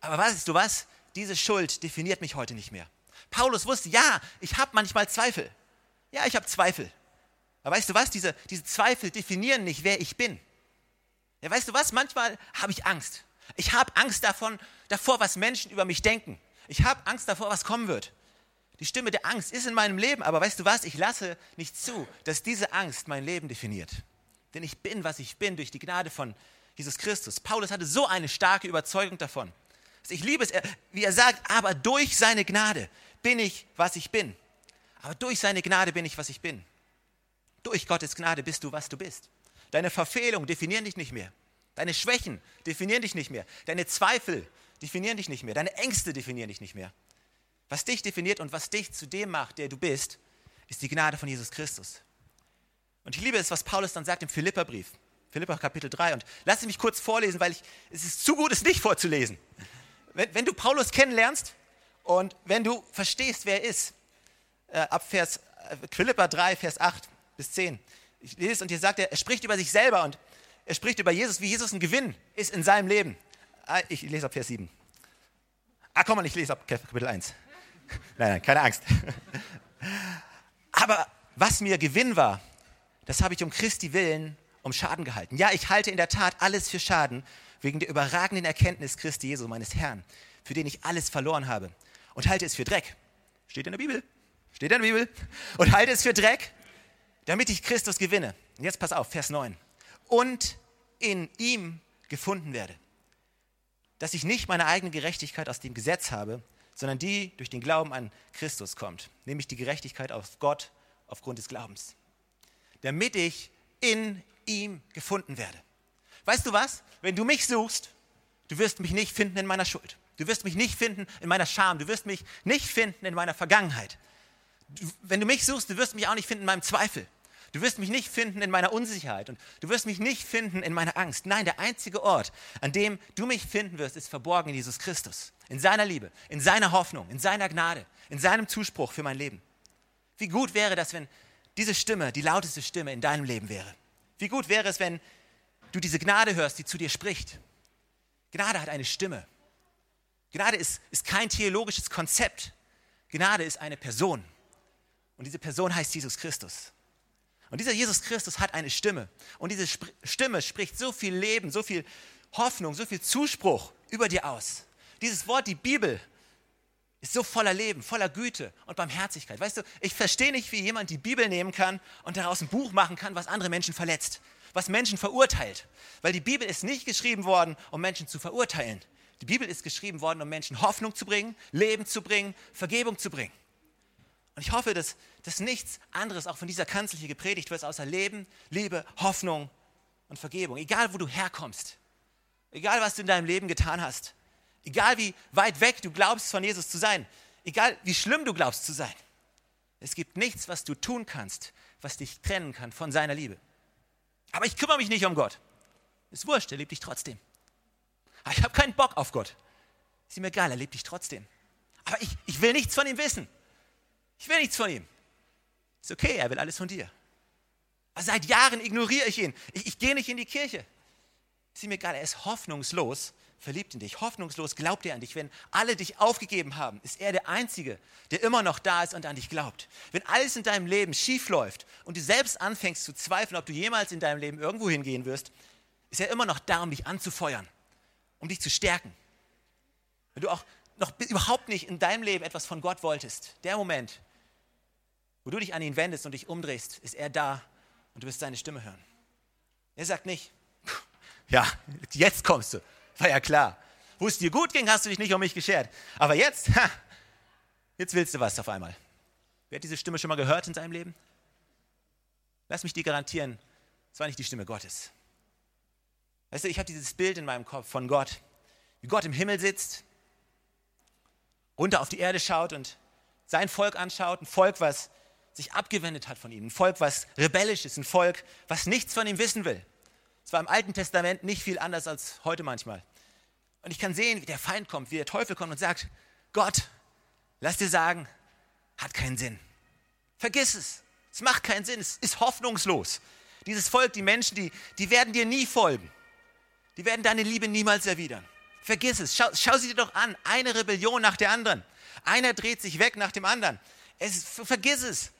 Aber weißt du was? Diese Schuld definiert mich heute nicht mehr. Paulus wusste, ja, ich habe manchmal Zweifel. Ja, ich habe Zweifel. Aber weißt du was? Diese, diese Zweifel definieren nicht, wer ich bin. Ja, weißt du was? Manchmal habe ich Angst. Ich habe Angst davon, davor, was Menschen über mich denken. Ich habe Angst davor, was kommen wird. Die Stimme der Angst ist in meinem Leben, aber weißt du was? Ich lasse nicht zu, dass diese Angst mein Leben definiert. Denn ich bin, was ich bin, durch die Gnade von Jesus Christus. Paulus hatte so eine starke Überzeugung davon. Ich liebe es, wie er sagt, aber durch seine Gnade bin ich, was ich bin. Aber durch seine Gnade bin ich, was ich bin. Durch Gottes Gnade bist du, was du bist. Deine Verfehlungen definieren dich nicht mehr. Deine Schwächen definieren dich nicht mehr. Deine Zweifel definieren dich nicht mehr. Deine Ängste definieren dich nicht mehr. Was dich definiert und was dich zu dem macht, der du bist, ist die Gnade von Jesus Christus. Und ich liebe es, was Paulus dann sagt im Philipperbrief. Philippa Kapitel 3. Und lass mich kurz vorlesen, weil ich, es ist zu gut, es nicht vorzulesen. Wenn, wenn du Paulus kennenlernst und wenn du verstehst, wer er ist, äh, ab Vers, äh, Philippa 3, Vers 8, bis 10. Ich lese und hier sagt er, er spricht über sich selber und er spricht über Jesus, wie Jesus ein Gewinn ist in seinem Leben. Ah, ich lese ab Vers 7. Ah, komm mal, ich lese ab Kapitel 1. Nein, nein, keine Angst. Aber was mir Gewinn war, das habe ich um Christi willen um Schaden gehalten. Ja, ich halte in der Tat alles für Schaden, wegen der überragenden Erkenntnis Christi Jesu, meines Herrn, für den ich alles verloren habe. Und halte es für Dreck. Steht in der Bibel. Steht in der Bibel. Und halte es für Dreck, damit ich Christus gewinne. Und jetzt pass auf, Vers 9. Und in ihm gefunden werde. Dass ich nicht meine eigene Gerechtigkeit aus dem Gesetz habe, sondern die durch den Glauben an Christus kommt. Nämlich die Gerechtigkeit aus Gott aufgrund des Glaubens. Damit ich in ihm gefunden werde. Weißt du was? Wenn du mich suchst, du wirst mich nicht finden in meiner Schuld. Du wirst mich nicht finden in meiner Scham. Du wirst mich nicht finden in meiner Vergangenheit. Du, wenn du mich suchst, du wirst mich auch nicht finden in meinem Zweifel. Du wirst mich nicht finden in meiner Unsicherheit und du wirst mich nicht finden in meiner Angst. Nein, der einzige Ort, an dem du mich finden wirst, ist verborgen in Jesus Christus. In seiner Liebe, in seiner Hoffnung, in seiner Gnade, in seinem Zuspruch für mein Leben. Wie gut wäre das, wenn diese Stimme die lauteste Stimme in deinem Leben wäre? Wie gut wäre es, wenn du diese Gnade hörst, die zu dir spricht? Gnade hat eine Stimme. Gnade ist, ist kein theologisches Konzept. Gnade ist eine Person. Und diese Person heißt Jesus Christus. Und dieser Jesus Christus hat eine Stimme. Und diese Sp Stimme spricht so viel Leben, so viel Hoffnung, so viel Zuspruch über dir aus. Dieses Wort, die Bibel, ist so voller Leben, voller Güte und Barmherzigkeit. Weißt du, ich verstehe nicht, wie jemand die Bibel nehmen kann und daraus ein Buch machen kann, was andere Menschen verletzt, was Menschen verurteilt. Weil die Bibel ist nicht geschrieben worden, um Menschen zu verurteilen. Die Bibel ist geschrieben worden, um Menschen Hoffnung zu bringen, Leben zu bringen, Vergebung zu bringen. Und ich hoffe, dass, dass nichts anderes auch von dieser Kanzel hier gepredigt wird, außer Leben, Liebe, Hoffnung und Vergebung. Egal, wo du herkommst, egal, was du in deinem Leben getan hast, egal, wie weit weg du glaubst, von Jesus zu sein, egal, wie schlimm du glaubst zu sein. Es gibt nichts, was du tun kannst, was dich trennen kann von seiner Liebe. Aber ich kümmere mich nicht um Gott. Ist wurscht, er liebt dich trotzdem. Aber ich habe keinen Bock auf Gott. Ist ihm egal, er liebt dich trotzdem. Aber ich, ich will nichts von ihm wissen. Ich will nichts von ihm. Ist okay, er will alles von dir. Aber seit Jahren ignoriere ich ihn. Ich, ich gehe nicht in die Kirche. Ist ihm egal, er ist hoffnungslos verliebt in dich. Hoffnungslos glaubt er an dich. Wenn alle dich aufgegeben haben, ist er der Einzige, der immer noch da ist und an dich glaubt. Wenn alles in deinem Leben schief läuft und du selbst anfängst zu zweifeln, ob du jemals in deinem Leben irgendwo hingehen wirst, ist er immer noch da, um dich anzufeuern, um dich zu stärken. Wenn du auch noch überhaupt nicht in deinem Leben etwas von Gott wolltest, der Moment, wo du dich an ihn wendest und dich umdrehst, ist er da und du wirst seine Stimme hören. Er sagt nicht, ja, jetzt kommst du. War ja klar. Wo es dir gut ging, hast du dich nicht um mich geschert. Aber jetzt, ha, jetzt willst du was auf einmal. Wer hat diese Stimme schon mal gehört in seinem Leben? Lass mich dir garantieren, es war nicht die Stimme Gottes. Weißt du, ich habe dieses Bild in meinem Kopf von Gott, wie Gott im Himmel sitzt, runter auf die Erde schaut und sein Volk anschaut, ein Volk, was sich abgewendet hat von ihm. Ein Volk, was rebellisch ist, ein Volk, was nichts von ihm wissen will. Es war im Alten Testament nicht viel anders als heute manchmal. Und ich kann sehen, wie der Feind kommt, wie der Teufel kommt und sagt, Gott, lass dir sagen, hat keinen Sinn. Vergiss es. Es macht keinen Sinn. Es ist hoffnungslos. Dieses Volk, die Menschen, die, die werden dir nie folgen. Die werden deine Liebe niemals erwidern. Vergiss es. Schau, schau sie dir doch an. Eine Rebellion nach der anderen. Einer dreht sich weg nach dem anderen. Es, vergiss es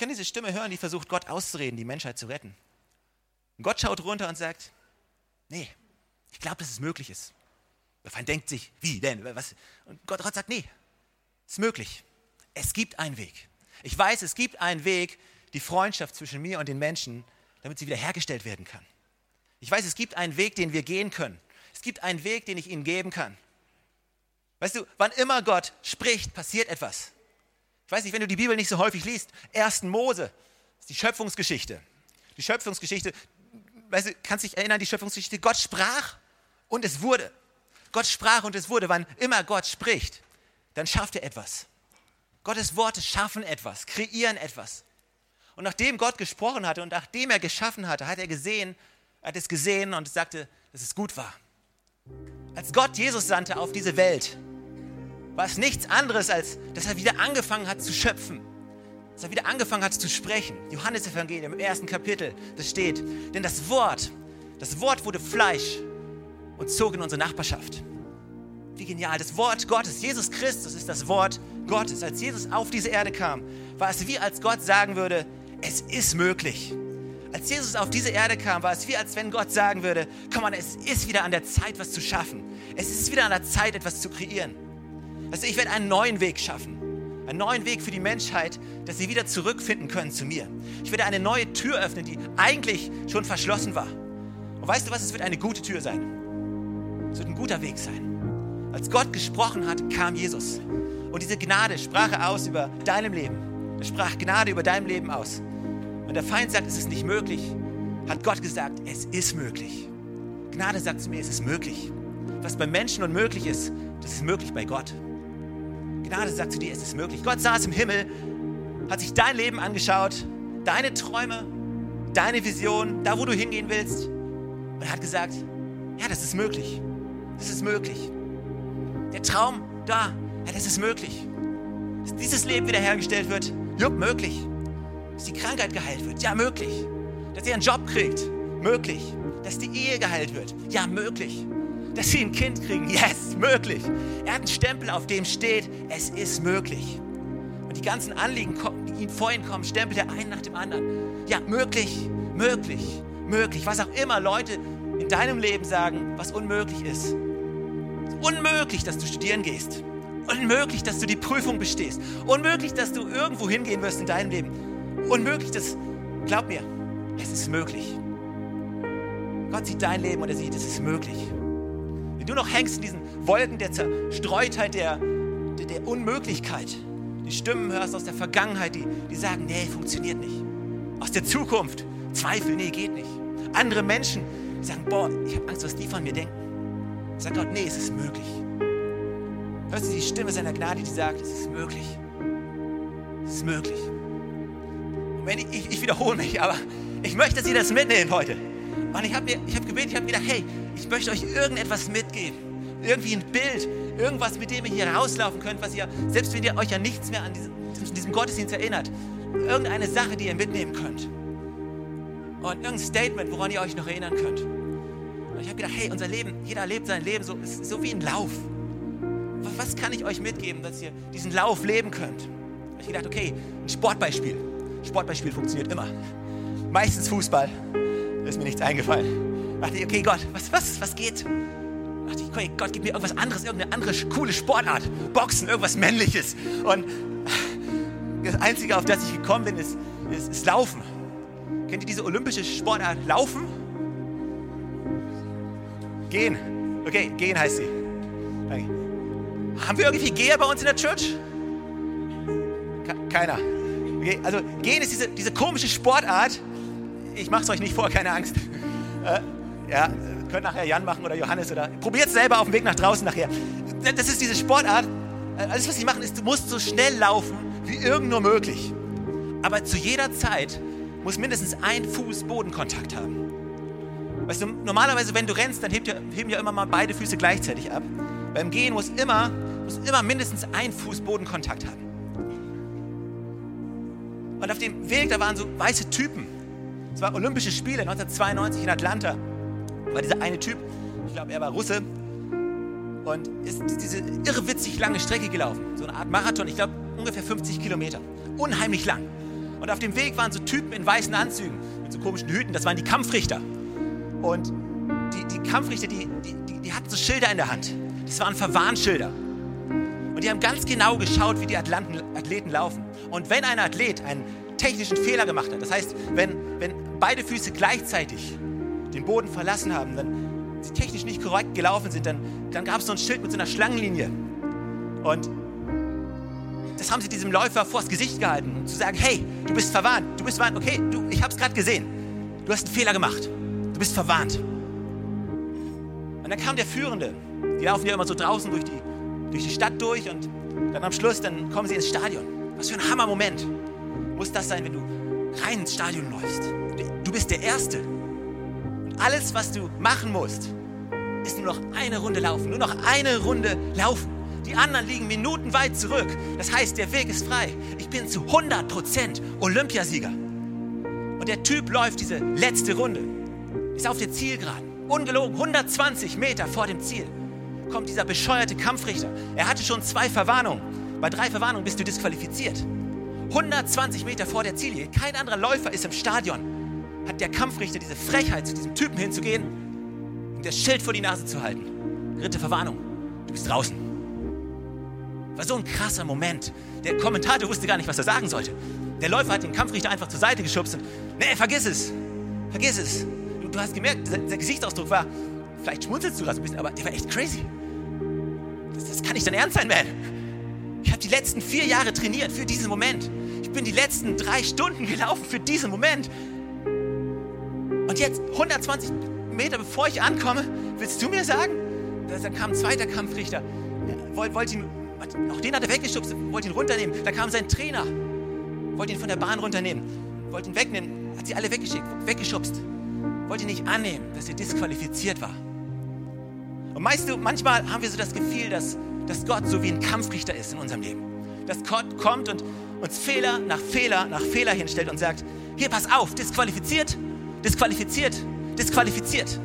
kann diese Stimme hören, die versucht, Gott auszureden, die Menschheit zu retten. Und Gott schaut runter und sagt, nee, ich glaube, dass es möglich ist. Der Feind denkt sich, wie denn? Was? Und Gott sagt, nee, es ist möglich. Es gibt einen Weg. Ich weiß, es gibt einen Weg, die Freundschaft zwischen mir und den Menschen, damit sie wiederhergestellt werden kann. Ich weiß, es gibt einen Weg, den wir gehen können. Es gibt einen Weg, den ich ihnen geben kann. Weißt du, wann immer Gott spricht, passiert etwas. Ich weiß nicht, wenn du die Bibel nicht so häufig liest, 1. Mose, ist die Schöpfungsgeschichte. Die Schöpfungsgeschichte, weißt du, kannst dich erinnern, die Schöpfungsgeschichte, Gott sprach und es wurde. Gott sprach und es wurde. Wann immer Gott spricht, dann schafft er etwas. Gottes Worte schaffen etwas, kreieren etwas. Und nachdem Gott gesprochen hatte und nachdem er geschaffen hatte, hat er gesehen, hat es gesehen und sagte, dass es gut war. Als Gott Jesus sandte auf diese Welt, war es nichts anderes, als dass er wieder angefangen hat zu schöpfen. Dass er wieder angefangen hat zu sprechen. Johannes Evangelium im ersten Kapitel, das steht, denn das Wort, das Wort wurde Fleisch und zog in unsere Nachbarschaft. Wie genial. Das Wort Gottes, Jesus Christus ist das Wort Gottes. Als Jesus auf diese Erde kam, war es wie als Gott sagen würde, es ist möglich. Als Jesus auf diese Erde kam, war es wie als wenn Gott sagen würde, komm mal, es ist wieder an der Zeit, was zu schaffen. Es ist wieder an der Zeit, etwas zu kreieren. Also ich werde einen neuen Weg schaffen. Einen neuen Weg für die Menschheit, dass sie wieder zurückfinden können zu mir. Ich werde eine neue Tür öffnen, die eigentlich schon verschlossen war. Und weißt du was, es wird eine gute Tür sein. Es wird ein guter Weg sein. Als Gott gesprochen hat, kam Jesus. Und diese Gnade sprach er aus über deinem Leben. Er sprach Gnade über deinem Leben aus. Wenn der Feind sagt, es ist nicht möglich, hat Gott gesagt, es ist möglich. Gnade sagt zu mir, es ist möglich. Was bei Menschen unmöglich ist, das ist möglich bei Gott. Gnade sagt zu dir, es ist möglich. Gott saß im Himmel, hat sich dein Leben angeschaut, deine Träume, deine Vision, da wo du hingehen willst. Und hat gesagt, ja, das ist möglich. Das ist möglich. Der Traum da, ja, das ist möglich. Dass dieses Leben wiederhergestellt wird, jupp, möglich. Dass die Krankheit geheilt wird, ja, möglich. Dass ihr einen Job kriegt, möglich. Dass die Ehe geheilt wird, ja, möglich. Dass sie ein Kind kriegen, yes, möglich. Er hat einen Stempel, auf dem steht, es ist möglich. Und die ganzen Anliegen, die ihn vor ihn kommen, stempelt er einen nach dem anderen. Ja, möglich, möglich, möglich. Was auch immer Leute in deinem Leben sagen, was unmöglich ist. Unmöglich, dass du studieren gehst. Unmöglich, dass du die Prüfung bestehst. Unmöglich, dass du irgendwo hingehen wirst in deinem Leben unmöglich. Das, glaub mir, es ist möglich. Gott sieht dein Leben und er sieht, es ist möglich. Du noch hängst in diesen Wolken der Zerstreutheit, der, der, der Unmöglichkeit, die Stimmen hörst aus der Vergangenheit, die, die sagen, nee, funktioniert nicht. Aus der Zukunft, Zweifel, nee, geht nicht. Andere Menschen, sagen, boah, ich habe Angst, was die von mir denken. Sag Gott, nee, es ist möglich. Hörst du die Stimme seiner Gnade, die sagt, es ist möglich. Es ist möglich wenn ich, ich, ich wiederhole mich, aber ich möchte, dass ihr das mitnehmt heute. Und ich habe hab gebetet, ich habe gedacht, hey, ich möchte euch irgendetwas mitgeben. Irgendwie ein Bild, irgendwas, mit dem ihr hier rauslaufen könnt, was ihr, selbst wenn ihr euch ja nichts mehr an diesem, diesem Gottesdienst erinnert, irgendeine Sache, die ihr mitnehmen könnt. Und irgendein Statement, woran ihr euch noch erinnern könnt. Und ich habe gedacht, hey, unser Leben, jeder lebt sein Leben so, so wie ein Lauf. Was kann ich euch mitgeben, dass ihr diesen Lauf leben könnt? Ich gedacht, okay, ein Sportbeispiel. Sportbeispiel funktioniert immer. Meistens Fußball. Ist mir nichts eingefallen. Da dachte ich, okay, Gott, was, was, was geht? Da dachte ich, okay, Gott, gib mir irgendwas anderes, irgendeine andere coole Sportart. Boxen, irgendwas Männliches. Und das Einzige, auf das ich gekommen bin, ist, ist, ist Laufen. Kennt ihr diese olympische Sportart Laufen? Gehen. Okay, gehen heißt sie. Danke. Haben wir irgendwie Geher bei uns in der Church? Keiner. Okay, also gehen ist diese, diese komische Sportart. Ich mache es euch nicht vor, keine Angst. Äh, ja, könnt nachher Jan machen oder Johannes oder probiert es selber auf dem Weg nach draußen nachher. Das ist diese Sportart. Äh, alles, was sie machen, ist, du musst so schnell laufen, wie irgend nur möglich. Aber zu jeder Zeit muss mindestens ein Fuß Bodenkontakt haben. Weißt du, normalerweise, wenn du rennst, dann heben ja immer mal beide Füße gleichzeitig ab. Beim Gehen muss immer, muss immer mindestens ein Fuß Bodenkontakt haben. Und auf dem Weg, da waren so weiße Typen. Es waren Olympische Spiele 1992 in Atlanta. Da war dieser eine Typ, ich glaube, er war Russe, und ist diese irrwitzig lange Strecke gelaufen. So eine Art Marathon, ich glaube, ungefähr 50 Kilometer. Unheimlich lang. Und auf dem Weg waren so Typen in weißen Anzügen mit so komischen Hüten, das waren die Kampfrichter. Und die, die Kampfrichter, die, die, die, hatten so Schilder in der Hand. Das waren Verwarnschilder. Und die haben ganz genau geschaut, wie die Atlanten, Athleten laufen. Und wenn ein Athlet einen technischen Fehler gemacht hat, das heißt, wenn, wenn beide Füße gleichzeitig den Boden verlassen haben, wenn sie technisch nicht korrekt gelaufen sind, dann, dann gab es so ein Schild mit so einer Schlangenlinie. Und das haben sie diesem Läufer vors Gesicht gehalten, um zu sagen, hey, du bist verwarnt, du bist verwarnt, okay, du, ich habe es gerade gesehen, du hast einen Fehler gemacht, du bist verwarnt. Und dann kam der Führende, die laufen ja immer so draußen durch die durch die Stadt durch und dann am Schluss, dann kommen sie ins Stadion. Was für ein Hammermoment muss das sein, wenn du rein ins Stadion läufst. Du bist der Erste. Und alles, was du machen musst, ist nur noch eine Runde laufen. Nur noch eine Runde laufen. Die anderen liegen minutenweit zurück. Das heißt, der Weg ist frei. Ich bin zu 100% Olympiasieger. Und der Typ läuft diese letzte Runde. Ist auf der Zielgeraden. ungelogen 120 Meter vor dem Ziel, kommt dieser bescheuerte Kampfrichter. Er hatte schon zwei Verwarnungen. Bei drei Verwarnungen bist du disqualifiziert. 120 Meter vor der Ziellinie, kein anderer Läufer ist im Stadion, hat der Kampfrichter diese Frechheit, zu diesem Typen hinzugehen und das Schild vor die Nase zu halten. Dritte Verwarnung, du bist draußen. War so ein krasser Moment. Der Kommentator wusste gar nicht, was er sagen sollte. Der Läufer hat den Kampfrichter einfach zur Seite geschubst und, nee, vergiss es, vergiss es. Du, hast gemerkt, sein Gesichtsausdruck war, vielleicht schmunzelst du gerade ein bisschen, aber der war echt crazy. Das, das kann nicht dein Ernst sein, man. Ich habe die letzten vier Jahre trainiert für diesen Moment. Ich bin die letzten drei Stunden gelaufen für diesen Moment. Und jetzt, 120 Meter bevor ich ankomme, willst du mir sagen? Da kam ein zweiter Kampfrichter, wollte wollt ihn, auch den hat er weggeschubst, wollte ihn runternehmen. Da kam sein Trainer, wollte ihn von der Bahn runternehmen, wollte ihn wegnehmen, hat sie alle weggeschickt, weggeschubst. Wollte ihn nicht annehmen, dass er disqualifiziert war. Und weißt du, manchmal haben wir so das Gefühl, dass, dass Gott so wie ein Kampfrichter ist in unserem Leben. Dass Gott kommt und uns Fehler nach Fehler nach Fehler hinstellt und sagt, hier, pass auf, disqualifiziert, disqualifiziert, disqualifiziert.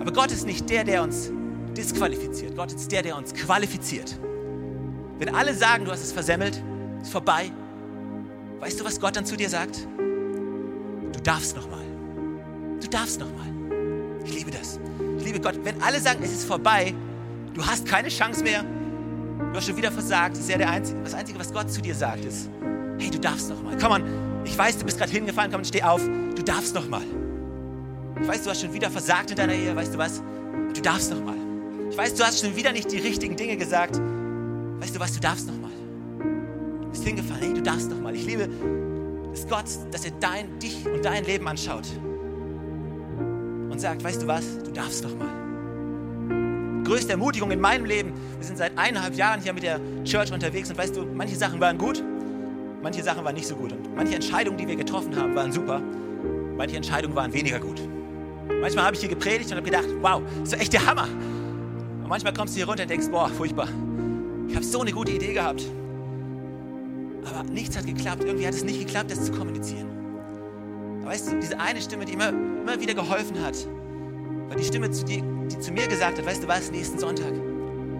Aber Gott ist nicht der, der uns disqualifiziert. Gott ist der, der uns qualifiziert. Wenn alle sagen, du hast es versemmelt, ist vorbei, weißt du, was Gott dann zu dir sagt? Du darfst nochmal. Du darfst nochmal. Ich liebe das. Ich liebe Gott. Wenn alle sagen, es ist vorbei, du hast keine Chance mehr, du hast schon wieder versagt, das ist ja Einzige, das Einzige, was Gott zu dir sagt, ist, hey, du darfst nochmal. Komm on, ich weiß, du bist gerade hingefallen, komm, steh auf, du darfst nochmal. Ich weiß, du hast schon wieder versagt in deiner Ehe, weißt du was? Du darfst nochmal. Ich weiß, du hast schon wieder nicht die richtigen Dinge gesagt. Weißt du was, du darfst nochmal. Du bist hingefallen, hey, du darfst nochmal. Ich liebe es Gott, dass er dein, dich und dein Leben anschaut und sagt, weißt du was, du darfst nochmal. Größte Ermutigung in meinem Leben, wir sind seit eineinhalb Jahren hier mit der Church unterwegs und weißt du, manche Sachen waren gut, manche Sachen waren nicht so gut. Und manche Entscheidungen, die wir getroffen haben, waren super, manche Entscheidungen waren weniger gut. Manchmal habe ich hier gepredigt und habe gedacht, wow, das ist echt der Hammer. Und manchmal kommst du hier runter und denkst, boah, furchtbar. Ich habe so eine gute Idee gehabt. Aber nichts hat geklappt. Irgendwie hat es nicht geklappt, das zu kommunizieren. Aber weißt du, diese eine Stimme, die immer, immer wieder geholfen hat, war die Stimme, die, die zu mir gesagt hat, weißt du was, nächsten Sonntag,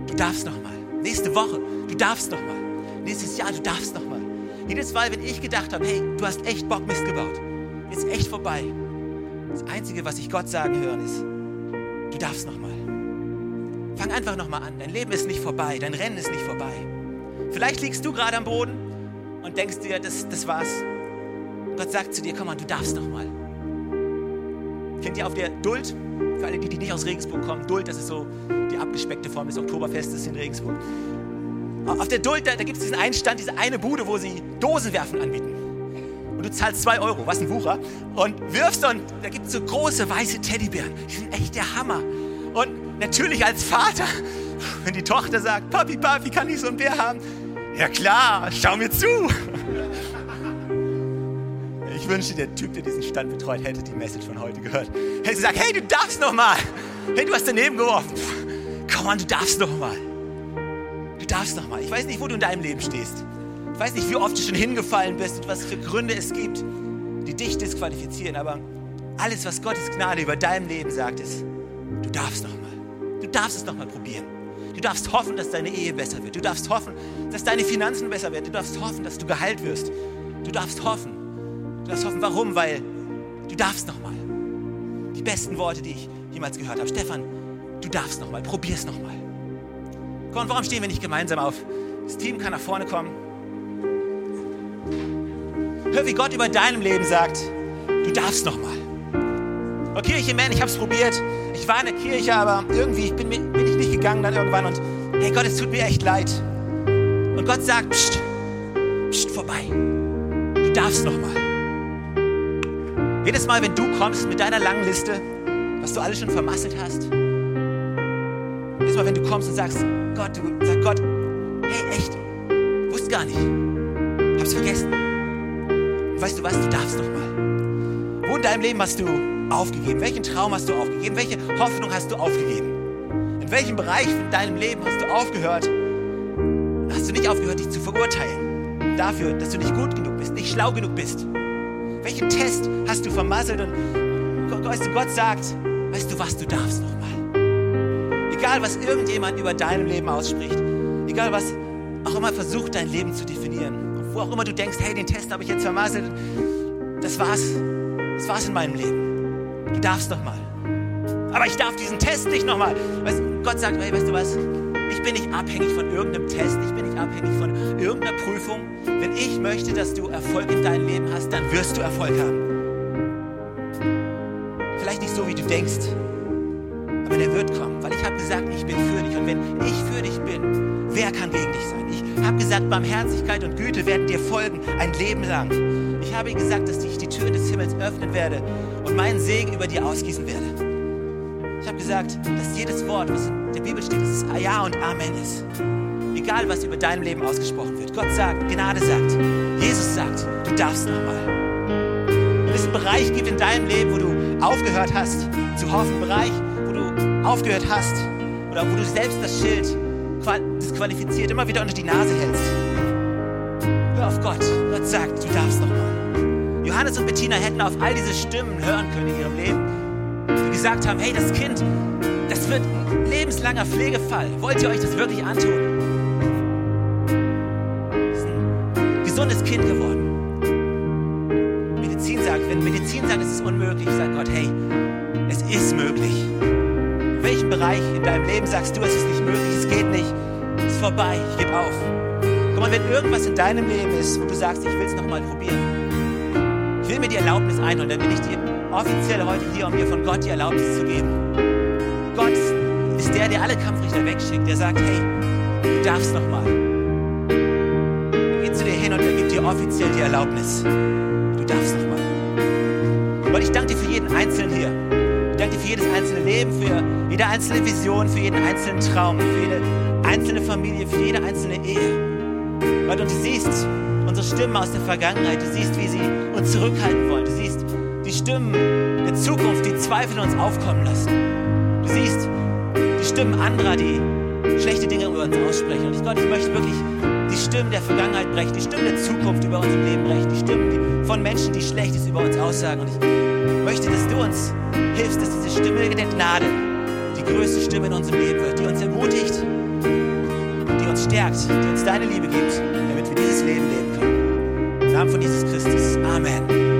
du darfst noch mal. Nächste Woche, du darfst noch mal. Nächstes Jahr, du darfst noch mal. Jedes Mal, wenn ich gedacht habe, hey, du hast echt Bock Mist gebaut, ist echt vorbei. Das Einzige, was ich Gott sagen hören, ist, du darfst noch mal. Fang einfach noch mal an. Dein Leben ist nicht vorbei, dein Rennen ist nicht vorbei. Vielleicht liegst du gerade am Boden und denkst dir, das, das war's. Gott sagt zu dir, komm mal, du darfst noch mal. Kennt ihr auf der Duld? Für alle, die, die nicht aus Regensburg kommen, Duld, das ist so die abgespeckte Form des Oktoberfestes in Regensburg. Auf der Duld, da, da gibt es diesen einen Stand, diese eine Bude, wo sie Dosenwerfen anbieten. Und du zahlst zwei Euro, was ein Wucher, und wirfst und da gibt es so große weiße Teddybären. Die sind echt der Hammer. Und natürlich als Vater, wenn die Tochter sagt, Papi, Papi, kann ich so einen Bär haben? Ja klar, schau mir zu. Ich wünschte, der Typ, der diesen Stand betreut, hätte die Message von heute gehört. Hätte gesagt, hey, du darfst noch mal. Hey, du hast daneben geworfen. Komm an, du darfst noch mal. Du darfst noch mal. Ich weiß nicht, wo du in deinem Leben stehst. Ich weiß nicht, wie oft du schon hingefallen bist und was für Gründe es gibt, die dich disqualifizieren. Aber alles, was Gottes Gnade über deinem Leben sagt, ist, du darfst noch mal. Du darfst es noch mal probieren. Du darfst hoffen, dass deine Ehe besser wird. Du darfst hoffen, dass deine Finanzen besser werden. Du darfst hoffen, dass du geheilt wirst. Du darfst hoffen. Du darfst hoffen, warum? Weil du darfst noch mal. Die besten Worte, die ich jemals gehört habe. Stefan, du darfst noch mal. Probier's noch mal. Komm, warum stehen wir nicht gemeinsam auf? Das Team kann nach vorne kommen. Hör, wie Gott über deinem Leben sagt, du darfst noch mal. Oh Kirche, man, ich hab's probiert. Ich war in der Kirche, aber irgendwie bin, bin ich nicht gegangen dann irgendwann und hey Gott, es tut mir echt leid. Und Gott sagt, pst, pst, vorbei. Du darfst noch mal. Jedes Mal, wenn du kommst mit deiner langen Liste, was du alles schon vermasselt hast, jedes Mal, wenn du kommst und sagst, Gott, du sag Gott, hey, echt, wusste gar nicht, hab's vergessen. Und weißt du was, du darfst noch mal. Wo in deinem Leben hast du aufgegeben? Welchen Traum hast du aufgegeben? Welche Hoffnung hast du aufgegeben? In welchem Bereich in deinem Leben hast du aufgehört? Hast du nicht aufgehört, dich zu verurteilen? Dafür, dass du nicht gut genug bist, nicht schlau genug bist? Welchen Test hast du vermasselt? Und weißt du, Gott sagt, weißt du was, du darfst noch mal. Egal, was irgendjemand über deinem Leben ausspricht, egal, was auch immer versucht, dein Leben zu definieren, wo auch immer du denkst, hey, den Test habe ich jetzt vermasselt, das war's, das war's in meinem Leben. Du darfst noch mal. Aber ich darf diesen Test nicht noch mal. Weißt, Gott sagt, hey, weißt du was, bin nicht abhängig von irgendeinem Test, ich bin nicht abhängig von irgendeiner Prüfung. Wenn ich möchte, dass du Erfolg in deinem Leben hast, dann wirst du Erfolg haben. Vielleicht nicht so, wie du denkst, aber der wird kommen, weil ich habe gesagt, ich bin für dich. Und wenn ich für dich bin, wer kann gegen dich sein? Ich habe gesagt, Barmherzigkeit und Güte werden dir folgen, ein Leben lang. Ich habe gesagt, dass ich die Türen des Himmels öffnen werde und meinen Segen über dir ausgießen werde. Gesagt, dass jedes Wort, was in der Bibel steht, dass es Ja und Amen ist. Egal, was über deinem Leben ausgesprochen wird. Gott sagt, Gnade sagt, Jesus sagt, du darfst nochmal. Wenn es einen Bereich gibt in deinem Leben, wo du aufgehört hast zu hoffen, Bereich, wo du aufgehört hast oder wo du selbst das Schild disqualifiziert immer wieder unter die Nase hältst. Hör auf Gott. Gott sagt, du darfst nochmal. Johannes und Bettina hätten auf all diese Stimmen hören können in ihrem Leben, gesagt haben, hey, das Kind, das wird ein lebenslanger Pflegefall. Wollt ihr euch das wirklich antun? Das ist ein gesundes Kind geworden. Medizin sagt, wenn Medizin sagt, es ist unmöglich, sagt Gott, hey, es ist möglich. In welchem Bereich in deinem Leben sagst du, es ist nicht möglich, es geht nicht, es ist vorbei, ich gebe auf. Guck mal, wenn irgendwas in deinem Leben ist, wo du sagst, ich will es nochmal probieren, ich will mir die Erlaubnis einholen, dann bin ich dir offiziell heute hier, um dir von Gott die Erlaubnis zu geben. Gott ist der, der alle Kampfrichter wegschickt, der sagt, hey, du darfst nochmal. Er geht zu dir hin und er gibt dir offiziell die Erlaubnis. Du darfst nochmal. Gott, ich danke dir für jeden Einzelnen hier. Ich danke dir für jedes einzelne Leben, für jede einzelne Vision, für jeden einzelnen Traum, für jede einzelne Familie, für jede einzelne Ehe. Gott, und du siehst unsere Stimmen aus der Vergangenheit, du siehst, wie sie uns zurückhalten wollen, Stimmen der Zukunft, die Zweifel in uns aufkommen lassen. Du siehst die Stimmen anderer, die schlechte Dinge über uns aussprechen. Und ich Gott, ich möchte wirklich die Stimmen der Vergangenheit brechen, die Stimmen der Zukunft über unserem Leben brechen, die Stimmen die, von Menschen, die Schlechtes über uns aussagen. Und ich möchte, dass du uns hilfst, dass diese Stimme der Gnade die größte Stimme in unserem Leben wird, die uns ermutigt, die uns stärkt, die uns deine Liebe gibt, damit wir dieses Leben leben können. Im Namen von Jesus Christus. Amen.